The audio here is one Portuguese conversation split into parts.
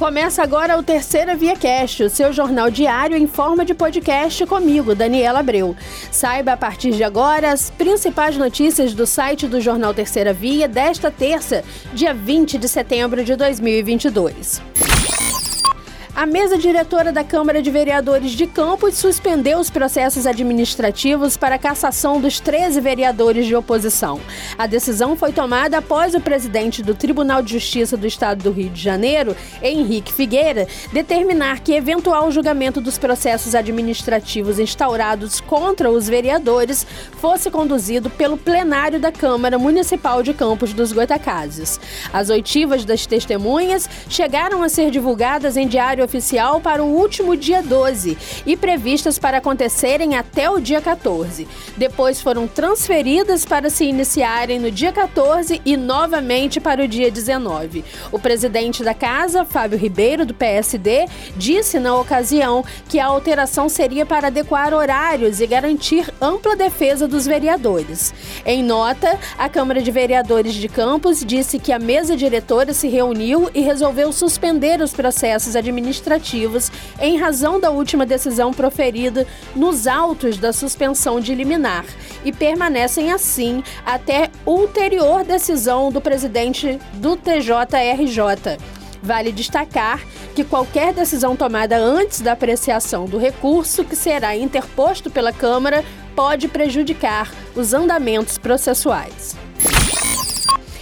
Começa agora o Terceira Via Cast, o seu jornal diário em forma de podcast comigo, Daniela Abreu. Saiba a partir de agora as principais notícias do site do jornal Terceira Via desta terça, dia 20 de setembro de 2022. A mesa diretora da Câmara de Vereadores de Campos suspendeu os processos administrativos para a cassação dos 13 vereadores de oposição. A decisão foi tomada após o presidente do Tribunal de Justiça do Estado do Rio de Janeiro, Henrique Figueira, determinar que eventual julgamento dos processos administrativos instaurados contra os vereadores fosse conduzido pelo plenário da Câmara Municipal de Campos dos Goitacazes. As oitivas das testemunhas chegaram a ser divulgadas em diário oficial para o último dia 12 e previstas para acontecerem até o dia 14. Depois foram transferidas para se iniciarem no dia 14 e novamente para o dia 19. O presidente da casa, Fábio Ribeiro, do PSD, disse na ocasião que a alteração seria para adequar horários e garantir ampla defesa dos vereadores. Em nota, a Câmara de Vereadores de Campos disse que a mesa diretora se reuniu e resolveu suspender os processos administrativos administrativos em razão da última decisão proferida nos autos da suspensão de liminar e permanecem assim até ulterior decisão do presidente do TJRJ. Vale destacar que qualquer decisão tomada antes da apreciação do recurso que será interposto pela Câmara pode prejudicar os andamentos processuais.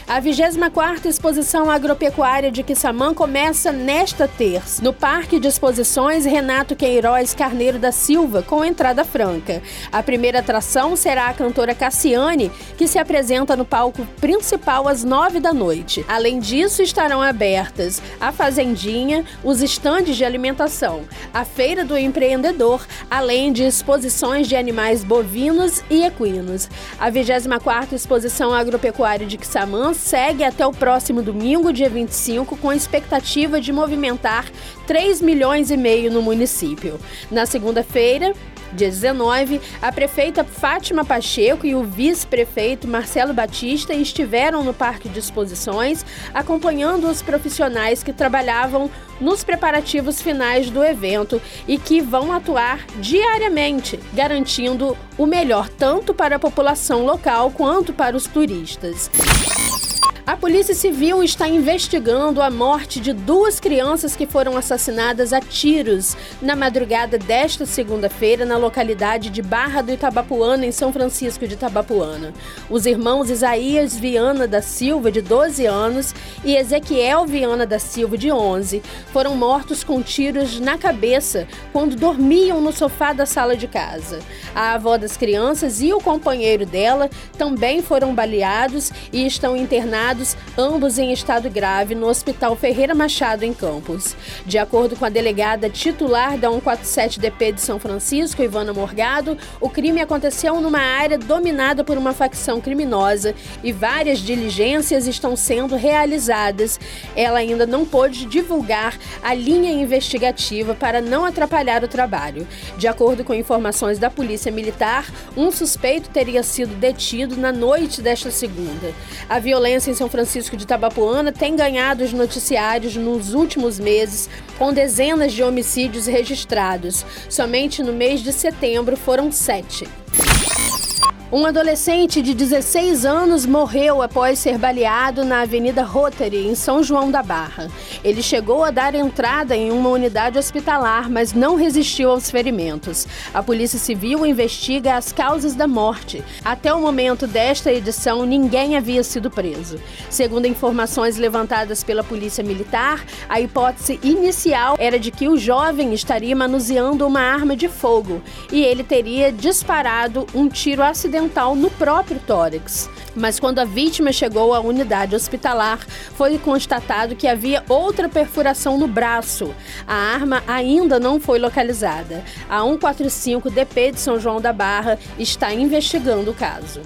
A 24ª Exposição Agropecuária de Quissamã começa nesta terça, no Parque de Exposições Renato Queiroz Carneiro da Silva, com entrada franca. A primeira atração será a cantora Cassiane, que se apresenta no palco principal às nove da noite. Além disso, estarão abertas a Fazendinha, os estandes de alimentação, a Feira do Empreendedor, além de exposições de animais bovinos e equinos. A 24ª Exposição Agropecuária de Quissamã segue até o próximo domingo, dia 25, com a expectativa de movimentar 3 milhões e meio no município. Na segunda-feira, Dia 19, a prefeita Fátima Pacheco e o vice-prefeito Marcelo Batista estiveram no Parque de Exposições, acompanhando os profissionais que trabalhavam nos preparativos finais do evento e que vão atuar diariamente, garantindo o melhor tanto para a população local quanto para os turistas. A Polícia Civil está investigando a morte de duas crianças que foram assassinadas a tiros na madrugada desta segunda-feira na localidade de Barra do Itabapuana, em São Francisco de Itabapuana. Os irmãos Isaías Viana da Silva, de 12 anos, e Ezequiel Viana da Silva, de 11, foram mortos com tiros na cabeça quando dormiam no sofá da sala de casa. A avó das crianças e o companheiro dela também foram baleados e estão internados internados, ambos em estado grave, no Hospital Ferreira Machado, em Campos. De acordo com a delegada titular da 147DP de São Francisco, Ivana Morgado, o crime aconteceu numa área dominada por uma facção criminosa e várias diligências estão sendo realizadas. Ela ainda não pôde divulgar a linha investigativa para não atrapalhar o trabalho. De acordo com informações da Polícia Militar, um suspeito teria sido detido na noite desta segunda. A violência em São Francisco de Tabapuana tem ganhado os noticiários nos últimos meses, com dezenas de homicídios registrados. Somente no mês de setembro foram sete. Um adolescente de 16 anos morreu após ser baleado na Avenida Rotary, em São João da Barra. Ele chegou a dar entrada em uma unidade hospitalar, mas não resistiu aos ferimentos. A Polícia Civil investiga as causas da morte. Até o momento desta edição, ninguém havia sido preso. Segundo informações levantadas pela Polícia Militar, a hipótese inicial era de que o jovem estaria manuseando uma arma de fogo e ele teria disparado um tiro acidental acidental no próprio tórax. Mas quando a vítima chegou à unidade hospitalar, foi constatado que havia outra perfuração no braço. A arma ainda não foi localizada. A 145 DP de São João da Barra está investigando o caso.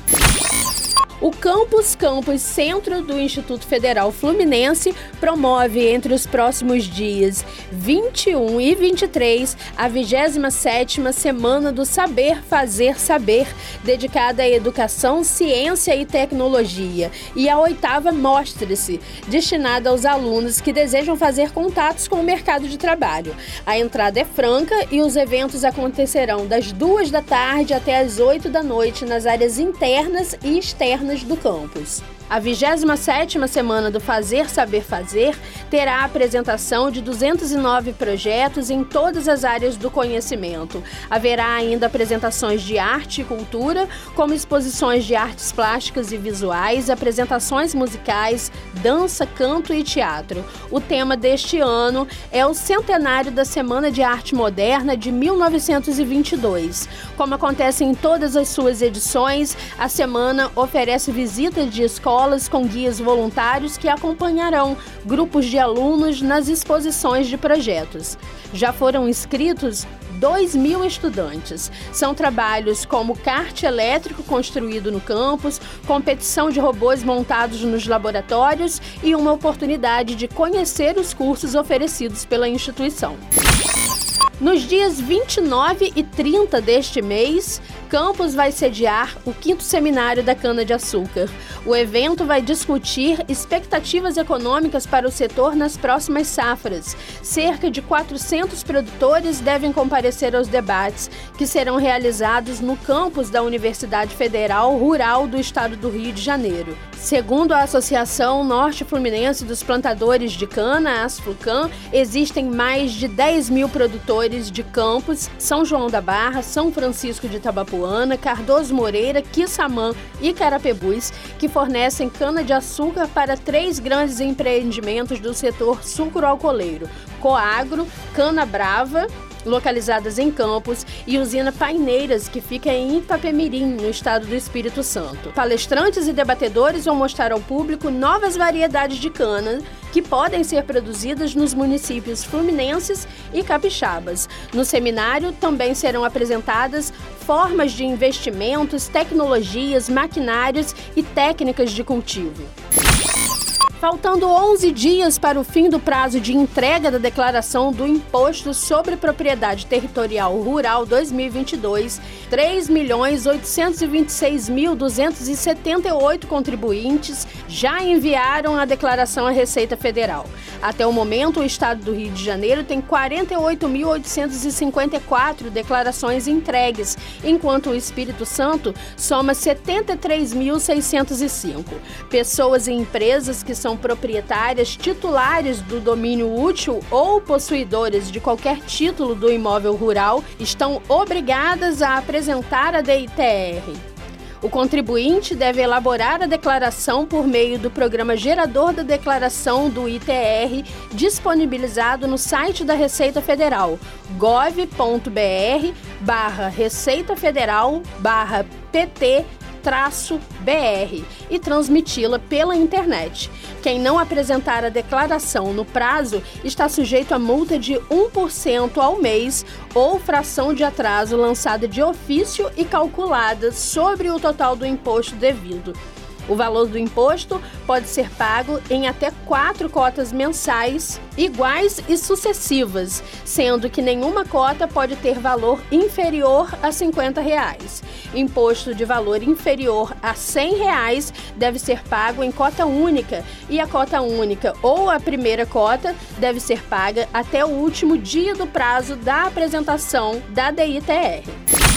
O Campus Campus Centro do Instituto Federal Fluminense promove entre os próximos dias 21 e 23 a 27ª Semana do Saber Fazer Saber, dedicada à educação, ciência e tecnologia, e a oitava Mostre-se, destinada aos alunos que desejam fazer contatos com o mercado de trabalho. A entrada é franca e os eventos acontecerão das duas da tarde até as 8 da noite nas áreas internas e externas do campus. A 27ª Semana do Fazer Saber Fazer terá a apresentação de 209 projetos em todas as áreas do conhecimento. Haverá ainda apresentações de arte e cultura, como exposições de artes plásticas e visuais, apresentações musicais, dança, canto e teatro. O tema deste ano é o centenário da Semana de Arte Moderna de 1922. Como acontece em todas as suas edições, a semana oferece visitas de escolas escolas com guias voluntários que acompanharão grupos de alunos nas exposições de projetos. Já foram inscritos 2 mil estudantes. São trabalhos como kart elétrico construído no campus, competição de robôs montados nos laboratórios e uma oportunidade de conhecer os cursos oferecidos pela instituição. Nos dias 29 e 30 deste mês, Campos vai sediar o quinto seminário da cana-de-açúcar. O evento vai discutir expectativas econômicas para o setor nas próximas safras. Cerca de 400 produtores devem comparecer aos debates, que serão realizados no campus da Universidade Federal Rural do Estado do Rio de Janeiro. Segundo a Associação Norte Fluminense dos Plantadores de Cana, Asflucan, existem mais de 10 mil produtores de campos, São João da Barra, São Francisco de Itabapuã, Itapuana, Cardoso Moreira, Quissamã e Carapebus, que fornecem cana-de-açúcar para três grandes empreendimentos do setor sucro-alcooleiro: Coagro, Cana Brava localizadas em Campos, e usina Paineiras, que fica em Itapemirim, no estado do Espírito Santo. Palestrantes e debatedores vão mostrar ao público novas variedades de cana que podem ser produzidas nos municípios fluminenses e capixabas. No seminário também serão apresentadas formas de investimentos, tecnologias, maquinários e técnicas de cultivo. Faltando 11 dias para o fim do prazo de entrega da declaração do Imposto sobre Propriedade Territorial Rural 2022, 3.826.278 contribuintes já enviaram a declaração à Receita Federal. Até o momento, o estado do Rio de Janeiro tem 48.854 declarações entregues, enquanto o Espírito Santo soma 73.605. Pessoas e empresas que são são proprietárias titulares do domínio útil ou possuidoras de qualquer título do imóvel rural estão obrigadas a apresentar a DITR. O contribuinte deve elaborar a declaração por meio do programa gerador da declaração do ITR, disponibilizado no site da Receita Federal, gov.br br e transmiti-la pela internet. Quem não apresentar a declaração no prazo está sujeito a multa de 1% ao mês ou fração de atraso lançada de ofício e calculada sobre o total do imposto devido. O valor do imposto pode ser pago em até quatro cotas mensais iguais e sucessivas, sendo que nenhuma cota pode ter valor inferior a 50 reais. Imposto de valor inferior a 100 reais deve ser pago em cota única e a cota única ou a primeira cota deve ser paga até o último dia do prazo da apresentação da DITR.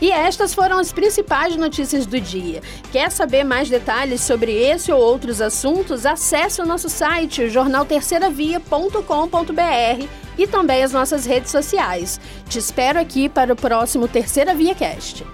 E estas foram as principais notícias do dia. Quer saber mais detalhes sobre esse ou outros assuntos? Acesse o nosso site jornalterceiravia.com.br e também as nossas redes sociais. Te espero aqui para o próximo Terceira Via Cast.